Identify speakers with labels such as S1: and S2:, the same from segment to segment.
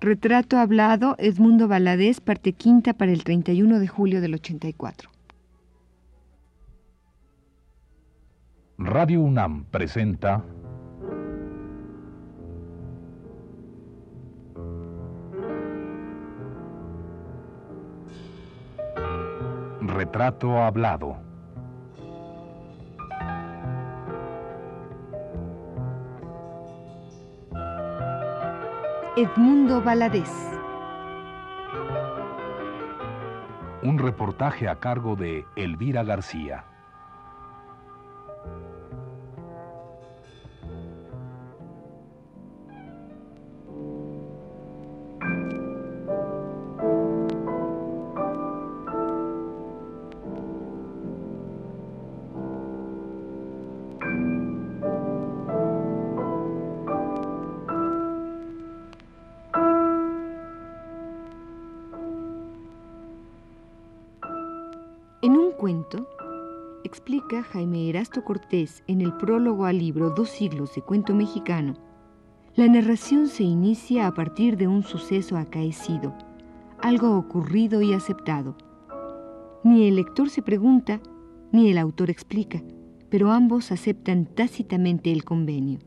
S1: Retrato hablado, Edmundo Valadez, parte quinta para el 31 de julio del 84.
S2: Radio UNAM presenta Retrato hablado.
S1: Edmundo Valadez.
S2: Un reportaje a cargo de Elvira García.
S1: Cuento, explica Jaime Erasto Cortés en el prólogo al libro Dos siglos de cuento mexicano, la narración se inicia a partir de un suceso acaecido, algo ocurrido y aceptado. Ni el lector se pregunta, ni el autor explica, pero ambos aceptan tácitamente el convenio.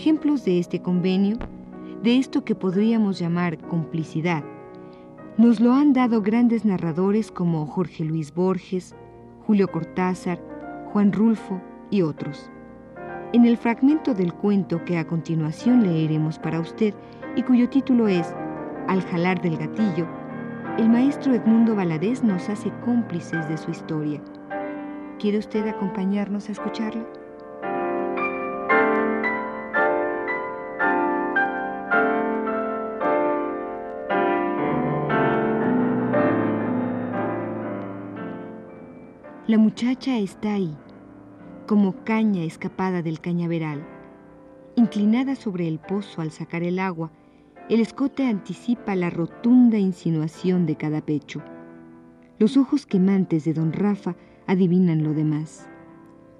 S1: Ejemplos de este convenio, de esto que podríamos llamar complicidad, nos lo han dado grandes narradores como Jorge Luis Borges, Julio Cortázar, Juan Rulfo y otros. En el fragmento del cuento que a continuación leeremos para usted y cuyo título es Al jalar del gatillo, el maestro Edmundo Valadez nos hace cómplices de su historia. ¿Quiere usted acompañarnos a escucharlo? La muchacha está ahí, como caña escapada del cañaveral. Inclinada sobre el pozo al sacar el agua, el escote anticipa la rotunda insinuación de cada pecho. Los ojos quemantes de don Rafa adivinan lo demás.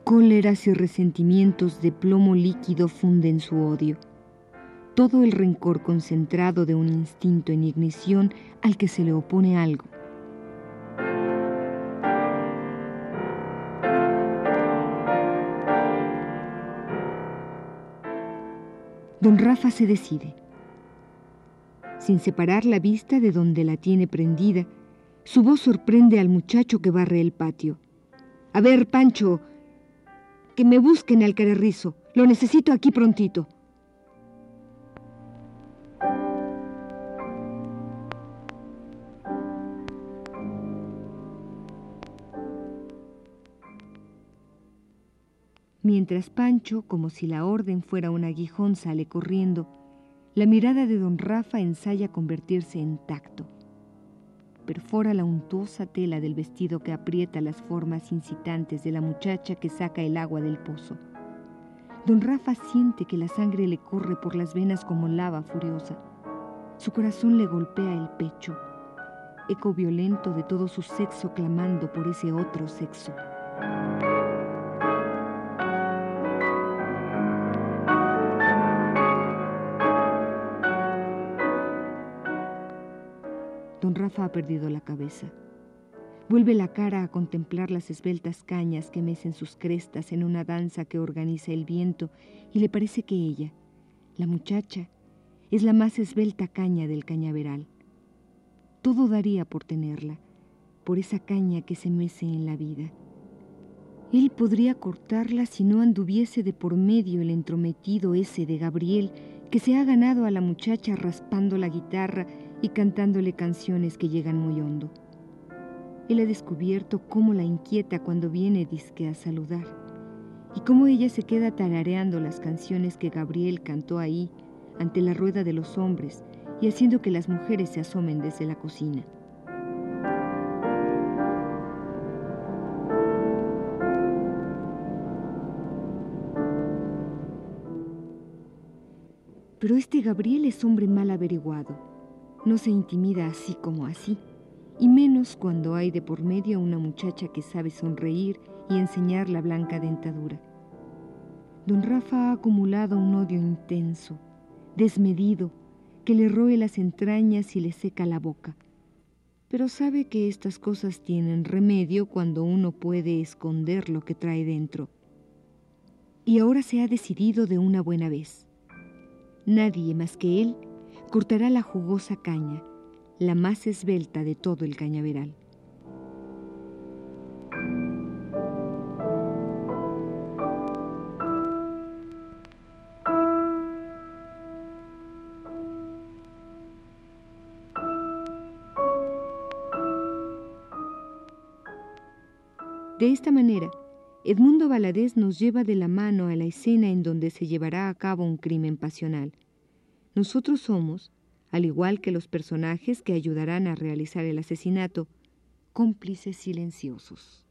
S1: Cóleras y resentimientos de plomo líquido funden su odio. Todo el rencor concentrado de un instinto en ignición al que se le opone algo Don Rafa se decide. Sin separar la vista de donde la tiene prendida, su voz sorprende al muchacho que barre el patio. A ver, Pancho, que me busquen al carerrizo. Lo necesito aquí prontito. Mientras Pancho, como si la orden fuera un aguijón, sale corriendo, la mirada de don Rafa ensaya convertirse en tacto. Perfora la untuosa tela del vestido que aprieta las formas incitantes de la muchacha que saca el agua del pozo. Don Rafa siente que la sangre le corre por las venas como lava furiosa. Su corazón le golpea el pecho, eco violento de todo su sexo clamando por ese otro sexo. Ha perdido la cabeza. Vuelve la cara a contemplar las esbeltas cañas que mecen sus crestas en una danza que organiza el viento y le parece que ella, la muchacha, es la más esbelta caña del cañaveral. Todo daría por tenerla, por esa caña que se mece en la vida. Él podría cortarla si no anduviese de por medio el entrometido ese de Gabriel que se ha ganado a la muchacha raspando la guitarra y cantándole canciones que llegan muy hondo. Él ha descubierto cómo la inquieta cuando viene disque a saludar y cómo ella se queda tarareando las canciones que Gabriel cantó ahí ante la rueda de los hombres y haciendo que las mujeres se asomen desde la cocina. Pero este Gabriel es hombre mal averiguado. No se intimida así como así, y menos cuando hay de por medio una muchacha que sabe sonreír y enseñar la blanca dentadura. Don Rafa ha acumulado un odio intenso, desmedido, que le roe las entrañas y le seca la boca. Pero sabe que estas cosas tienen remedio cuando uno puede esconder lo que trae dentro. Y ahora se ha decidido de una buena vez. Nadie más que él cortará la jugosa caña, la más esbelta de todo el cañaveral. De esta manera, Edmundo Valadez nos lleva de la mano a la escena en donde se llevará a cabo un crimen pasional. Nosotros somos, al igual que los personajes que ayudarán a realizar el asesinato, cómplices silenciosos.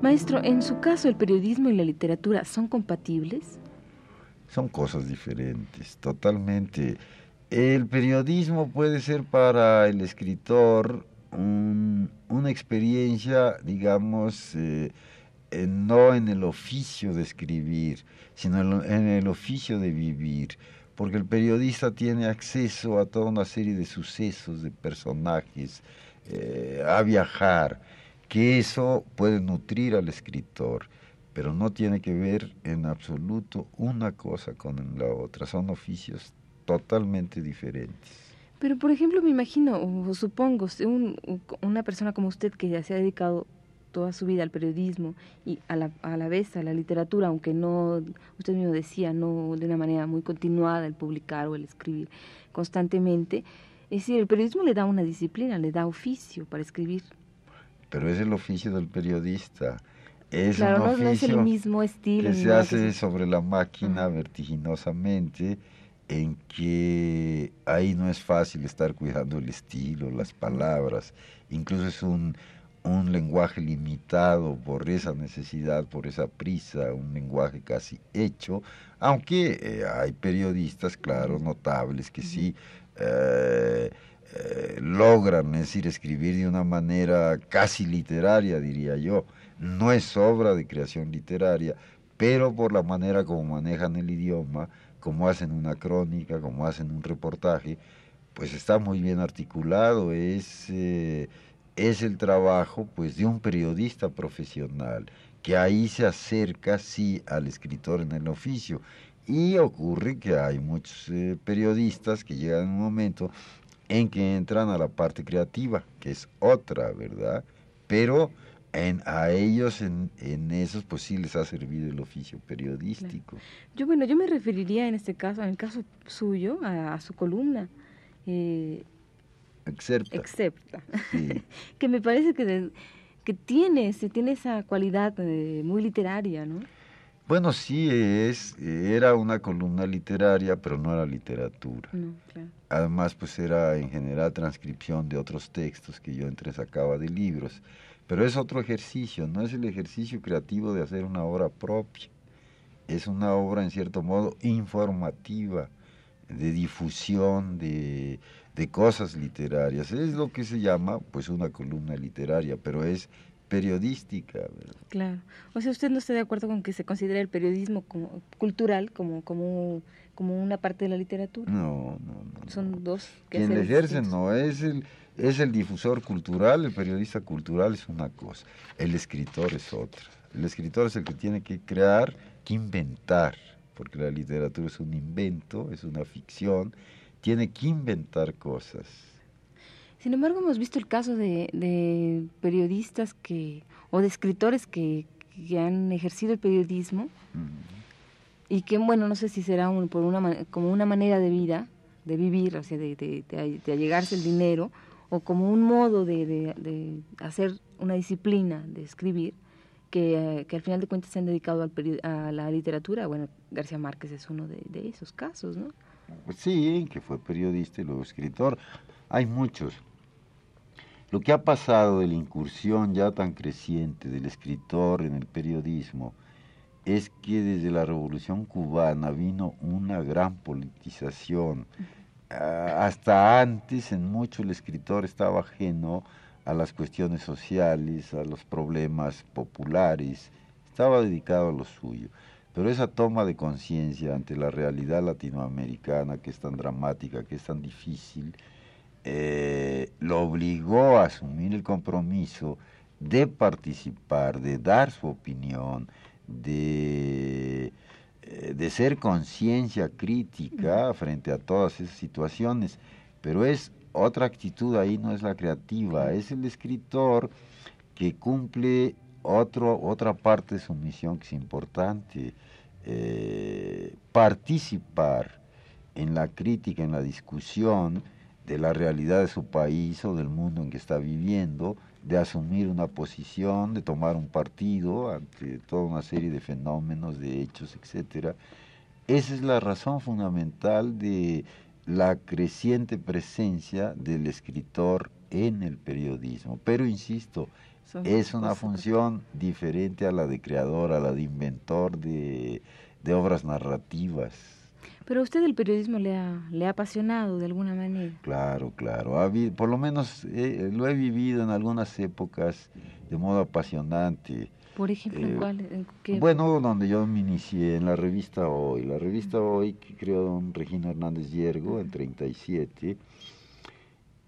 S1: Maestro, en su caso, ¿el periodismo y la literatura son compatibles?
S3: son cosas diferentes, totalmente. El periodismo puede ser para el escritor una experiencia, digamos, eh, no en el oficio de escribir, sino en el oficio de vivir, porque el periodista tiene acceso a toda una serie de sucesos, de personajes, eh, a viajar, que eso puede nutrir al escritor pero no tiene que ver en absoluto una cosa con la otra, son oficios totalmente diferentes.
S1: Pero, por ejemplo, me imagino, o supongo, una persona como usted que ya se ha dedicado toda su vida al periodismo y a la, a la vez a la literatura, aunque no, usted mismo decía, no de una manera muy continuada el publicar o el escribir constantemente, es decir, el periodismo le da una disciplina, le da oficio para escribir.
S3: Pero es el oficio del periodista
S1: es claro, no, es el mismo estilo.
S3: Que se hace sobre la máquina vertiginosamente, en que ahí no es fácil estar cuidando el estilo, las palabras, incluso es un, un lenguaje limitado por esa necesidad, por esa prisa, un lenguaje casi hecho, aunque eh, hay periodistas, claro, notables que sí eh, eh, logran, es decir, escribir de una manera casi literaria, diría yo, no es obra de creación literaria, pero por la manera como manejan el idioma, como hacen una crónica, como hacen un reportaje, pues está muy bien articulado, es, eh, es el trabajo pues de un periodista profesional, que ahí se acerca sí al escritor en el oficio. Y ocurre que hay muchos eh, periodistas que llegan en un momento en que entran a la parte creativa, que es otra, ¿verdad? Pero en, a ellos en, en, esos pues sí les ha servido el oficio periodístico.
S1: Yo bueno, yo me referiría en este caso, en el caso suyo, a, su columna. Eh,
S3: excepta.
S1: que me parece que, que tiene, se tiene esa cualidad eh, muy literaria, ¿no?
S3: Bueno, sí, es, era una columna literaria, pero no era literatura. Además, pues era en general transcripción de otros textos que yo entresacaba de libros. Pero es otro ejercicio, no es el ejercicio creativo de hacer una obra propia. Es una obra, en cierto modo, informativa, de difusión de, de cosas literarias. Es lo que se llama, pues, una columna literaria, pero es periodística.
S1: Claro. O sea, ¿usted no está de acuerdo con que se considere el periodismo como cultural como, como, como una parte de la literatura?
S3: No, no, no.
S1: Son dos.
S3: Que Quien ejerce no es el es el difusor cultural, el periodista cultural es una cosa, el escritor es otra. El escritor es el que tiene que crear, que inventar, porque la literatura es un invento, es una ficción, tiene que inventar cosas.
S1: Sin embargo, hemos visto el caso de, periodistas que, o de escritores que, han ejercido el periodismo y que, bueno, no sé si será por una, como una manera de vida, de vivir, o sea, de, de, de allegarse el dinero, o como un modo de, de, hacer una disciplina de escribir que, que, al final de cuentas se han dedicado al a la literatura. Bueno, García Márquez es uno de, esos casos, ¿no?
S3: Pues sí, que fue periodista y luego escritor. Hay muchos. Lo que ha pasado de la incursión ya tan creciente del escritor en el periodismo es que desde la Revolución cubana vino una gran politización. Hasta antes, en mucho, el escritor estaba ajeno a las cuestiones sociales, a los problemas populares, estaba dedicado a lo suyo. Pero esa toma de conciencia ante la realidad latinoamericana, que es tan dramática, que es tan difícil, eh, lo obligó a asumir el compromiso de participar, de dar su opinión, de, de ser conciencia crítica frente a todas esas situaciones. Pero es otra actitud ahí, no es la creativa, es el escritor que cumple otro, otra parte de su misión que es importante, eh, participar en la crítica, en la discusión de la realidad de su país o del mundo en que está viviendo, de asumir una posición, de tomar un partido ante toda una serie de fenómenos, de hechos, etc. Esa es la razón fundamental de la creciente presencia del escritor en el periodismo. Pero insisto, es una función diferente a la de creador, a la de inventor de, obras narrativas.
S4: Pero a usted el periodismo le ha, le ha apasionado de alguna manera.
S3: Claro, claro. por lo menos eh, lo he vivido en algunas épocas de modo apasionante.
S4: Por ejemplo, ¿en eh, cuál?
S3: bueno, donde yo me inicié en la revista Hoy. La revista Hoy que creó don Regino Hernández Yergo en 37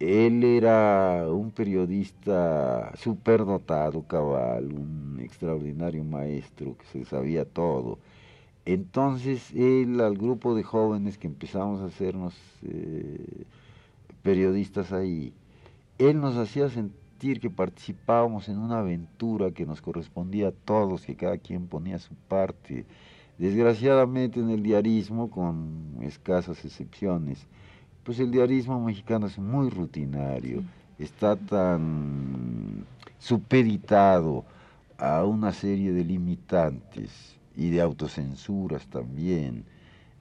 S3: él era un periodista superdotado, cabal, un extraordinario maestro que se sabía todo. Entonces él al grupo de jóvenes que empezamos a hacernos eh, periodistas ahí, él nos hacía sentir que participábamos en una aventura que nos correspondía a todos, que cada quien ponía su parte. Desgraciadamente en el diarismo, con escasas excepciones, pues el diarismo mexicano es muy rutinario, está tan supeditado a una serie de limitantes y de autocensuras también,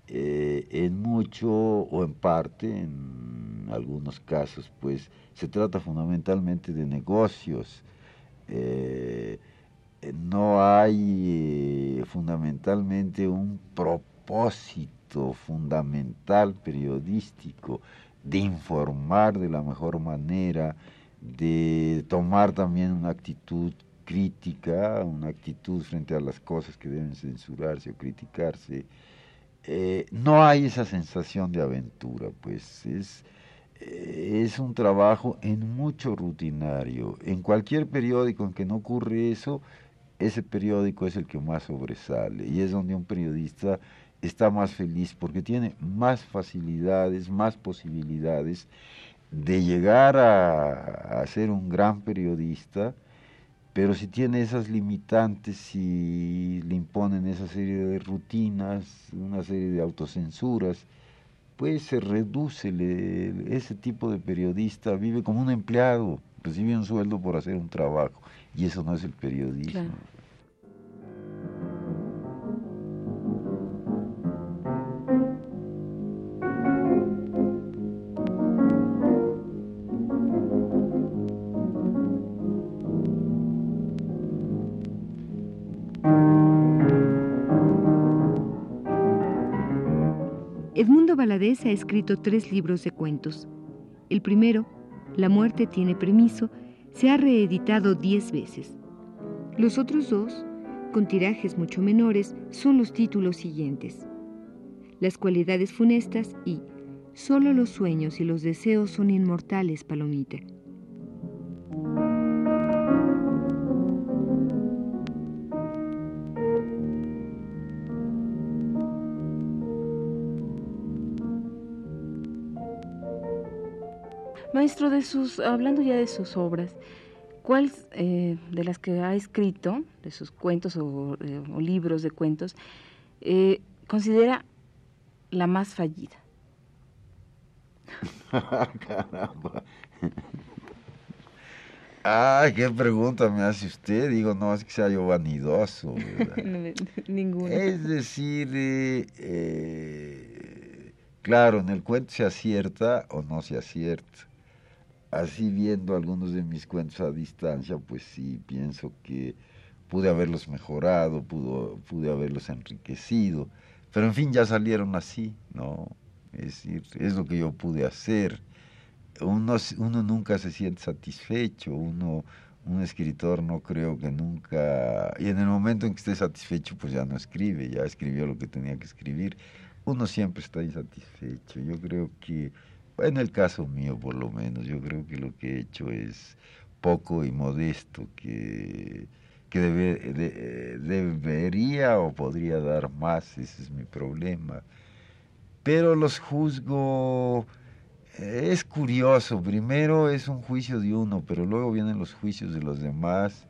S3: eh, en mucho o en parte, en algunos casos, pues se trata fundamentalmente de negocios. Eh, no hay eh, fundamentalmente un propósito fundamental periodístico de informar de la mejor manera, de tomar también una actitud crítica, una actitud frente a las cosas que deben censurarse o criticarse. Eh, no hay esa sensación de aventura, pues es, eh, es un trabajo en mucho rutinario. En cualquier periódico en que no ocurre eso, ese periódico es el que más sobresale y es donde un periodista está más feliz porque tiene más facilidades, más posibilidades de llegar a, ser un gran periodista, pero si tiene esas limitantes, si le imponen esa serie de rutinas, una serie de autocensuras, pues se reduce, ese tipo de periodista vive como un empleado, recibe un sueldo por hacer un trabajo, y eso no es el periodismo.
S1: Valadez ha escrito tres libros de cuentos. El primero, La muerte tiene permiso, se ha reeditado diez veces. Los otros dos, con tirajes mucho menores, son los títulos siguientes. Las cualidades funestas y Solo los sueños y los deseos son inmortales, Palomita.
S4: Maestro, de sus, hablando ya de sus obras, ¿cuál eh, de las que ha escrito, de sus cuentos o, eh, libros de cuentos, eh, considera la más fallida?
S3: Caramba. Ay, qué pregunta me hace usted. Digo, no es que sea yo vanidoso.
S4: Ninguna.
S3: Es decir, claro, en el cuento se acierta o no se acierta así viendo algunos de mis cuentos a distancia, pues sí, pienso que pude haberlos mejorado, pude haberlos enriquecido, pero en fin, ya salieron así, ¿no? Es decir, es lo que yo pude hacer. Uno, uno nunca se siente satisfecho, uno, un escritor no creo que nunca, y en el momento en que esté satisfecho, pues ya no escribe, ya escribió lo que tenía que escribir. Uno siempre está insatisfecho. Yo creo que, en el caso mío por lo menos, yo creo que lo que he hecho es poco y modesto, que, que debería o podría dar más, ese es mi problema. Pero los juzgo es curioso, primero es un juicio de uno, pero luego vienen los juicios de los demás.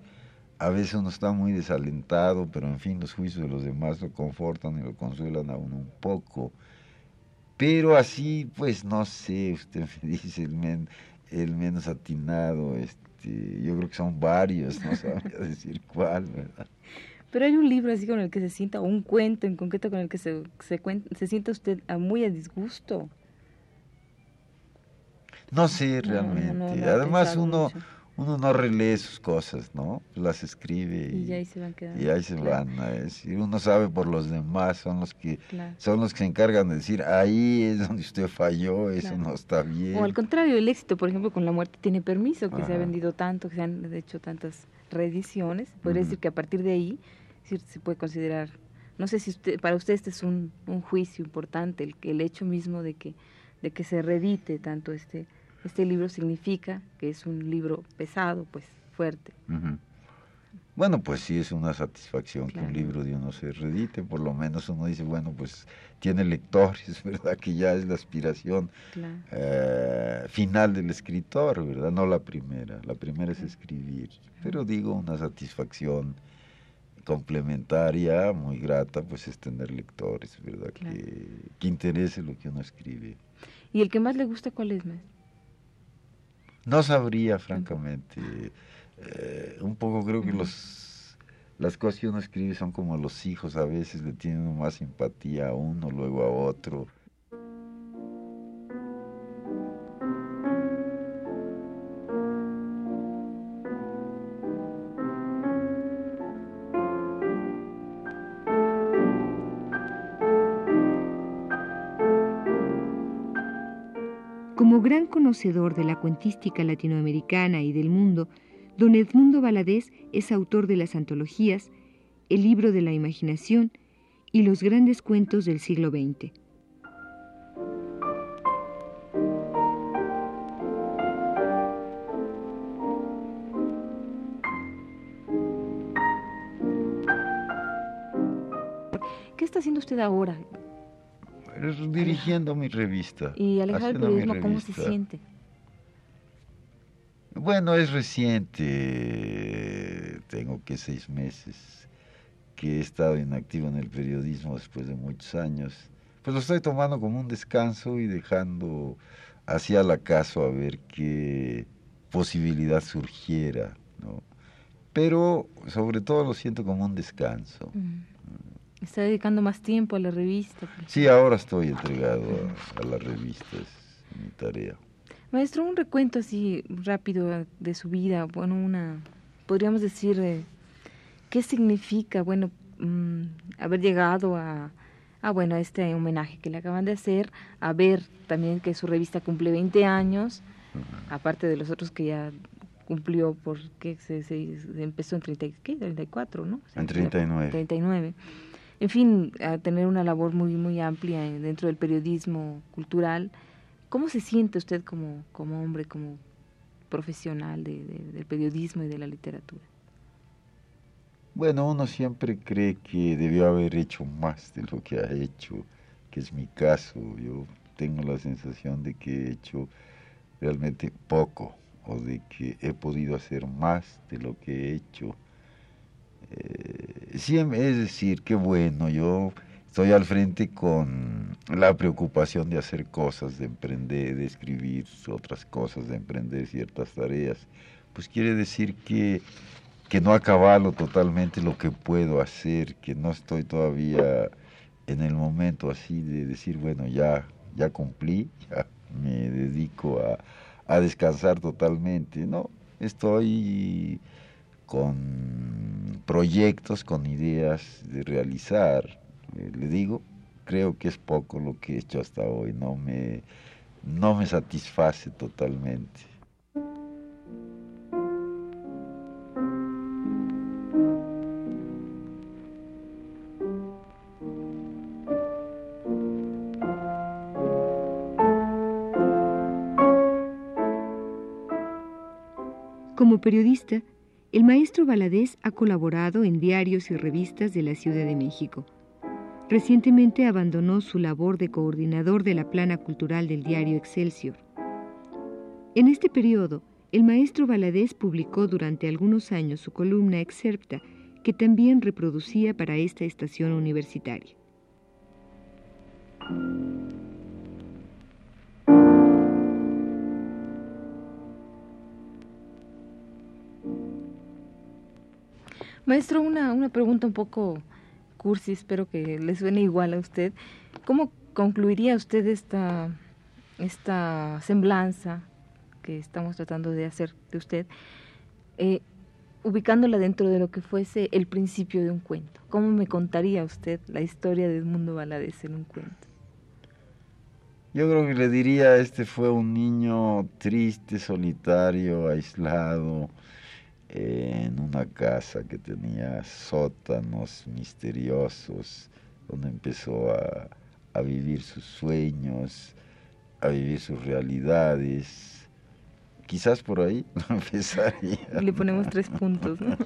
S3: A veces uno está muy desalentado, pero en fin, los juicios de los demás lo confortan y lo consuelan a uno un poco. Pero así, pues no sé, usted me dice el, el menos atinado, este, yo creo que son varios, no sabría decir cuál, ¿verdad?
S4: Pero hay un libro así con el que se sienta, o un cuento en concreto con el que se, se, se sienta usted muy a disgusto.
S3: No sé realmente. Además uno, uno no relee sus cosas, ¿no? Las escribe
S4: y, ahí se van quedando.
S3: Y ahí se van. uno sabe por los demás, son los que son los que se encargan de decir, ahí es donde usted falló, eso no está bien.
S4: O al contrario, el éxito, por ejemplo, con la muerte tiene permiso, que se ha vendido tanto, que se han hecho tantas reediciones. Podría decir que a partir de ahí se puede considerar, no sé si usted, para usted este es un, un juicio importante, el, el hecho mismo de que, de que se reedite tanto este este libro significa que es un libro pesado, pues fuerte.
S3: Bueno, pues sí es una satisfacción que un libro de uno se redite, por lo menos uno dice, bueno, pues tiene lectores, ¿verdad? Que ya es la aspiración eh, final del escritor, ¿verdad? No la primera, la primera es escribir, pero digo una satisfacción complementaria, muy grata, pues es tener lectores, ¿verdad? Que, que interese lo que uno escribe.
S4: ¿Y el que más le gusta cuál es, más?
S3: No sabría, francamente. Eh, un poco creo que los las cosas que uno escribe son como los hijos, a veces le tienen más simpatía a uno, luego a otro.
S1: Gran conocedor de la cuentística latinoamericana y del mundo, don Edmundo Valadez es autor de las antologías El libro de la imaginación y los grandes cuentos del siglo XX.
S4: ¿Qué está haciendo usted ahora?
S3: Dirigiendo mi revista.
S4: ¿Y Alejandro el periodismo cómo se siente?
S3: Bueno, es reciente, tengo que seis meses que he estado inactivo en el periodismo después de muchos años. Pues lo estoy tomando como un descanso y dejando hacia el acaso a ver qué posibilidad surgiera, ¿no? Pero sobre todo lo siento como un descanso.
S4: Mm. Está dedicando más tiempo a la revista.
S3: Sí, ahora estoy entregado a, la revista, es mi tarea.
S4: Maestro, un recuento así rápido de su vida, bueno, una, podríamos decir, eh, ¿qué significa, bueno, mm, haber llegado a, a, bueno, este homenaje que le acaban de hacer, a ver también que su revista cumple 20 años, aparte de los otros que ya cumplió porque se, se, empezó en 30, ¿qué? 34, ¿no?
S3: en 39.
S4: 39 en fin, a tener una labor muy, muy amplia dentro del periodismo cultural. ¿Cómo se siente usted como, como hombre, como profesional de, del periodismo y de la literatura?
S3: Bueno, uno siempre cree que debió haber hecho más de lo que ha hecho, que es mi caso. Yo tengo la sensación de que he hecho realmente poco o de que he podido hacer más de lo que he hecho eh, es decir, qué bueno, yo estoy al frente con la preocupación de hacer cosas, de emprender, de escribir otras cosas, de emprender ciertas tareas. Pues quiere decir que, que no acabalo totalmente lo que puedo hacer, que no estoy todavía en el momento así de decir, bueno, ya, ya cumplí, ya me dedico a, a descansar totalmente, ¿no? Estoy con proyectos, con ideas de realizar. Eh, le digo, creo que es poco lo que he hecho hasta hoy, no me, no me satisface totalmente.
S1: Como periodista, el maestro Valadez ha colaborado en diarios y revistas de la Ciudad de México. Recientemente abandonó su labor de coordinador de la plana cultural del diario Excelsior. En este periodo, el maestro Valadez publicó durante algunos años su columna Excerpta, que también reproducía para esta estación universitaria.
S4: Maestro, una, una pregunta un poco cursi, espero que le suene igual a usted. ¿Cómo concluiría usted esta, esta semblanza que estamos tratando de hacer de usted, eh, ubicándola dentro de lo que fuese el principio de un cuento? ¿Cómo me contaría usted la historia de Edmundo Valadez en un cuento?
S3: Yo creo que le diría, este fue un niño triste, solitario, aislado, en una casa que tenía sótanos misteriosos, donde empezó a, vivir sus sueños, a vivir sus realidades. Quizás por ahí empezaría.
S4: Le ponemos tres puntos. ¿no?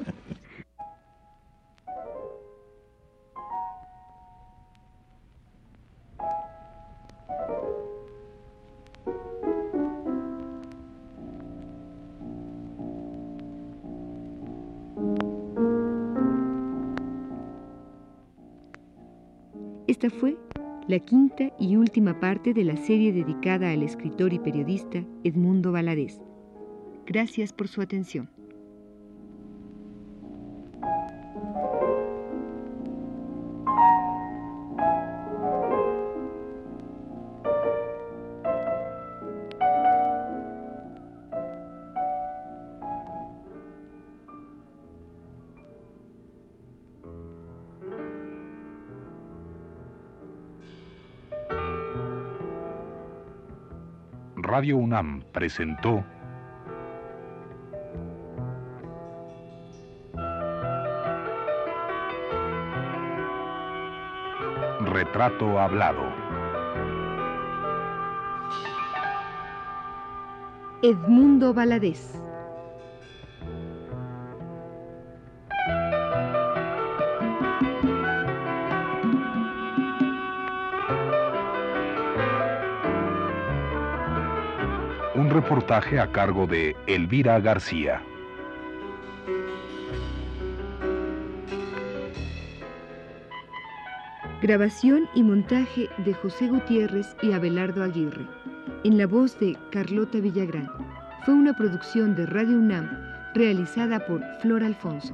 S1: Parte de la serie dedicada al escritor y periodista Edmundo Valadez. Gracias por su atención.
S2: Radio UNAM presentó Retrato Hablado.
S1: Edmundo Valadez.
S2: Un reportaje a cargo de Elvira García.
S1: Grabación y montaje de José Gutiérrez y Abelardo Aguirre. En la voz de Carlota Villagrán. Fue una producción de Radio UNAM realizada por Flor Alfonso.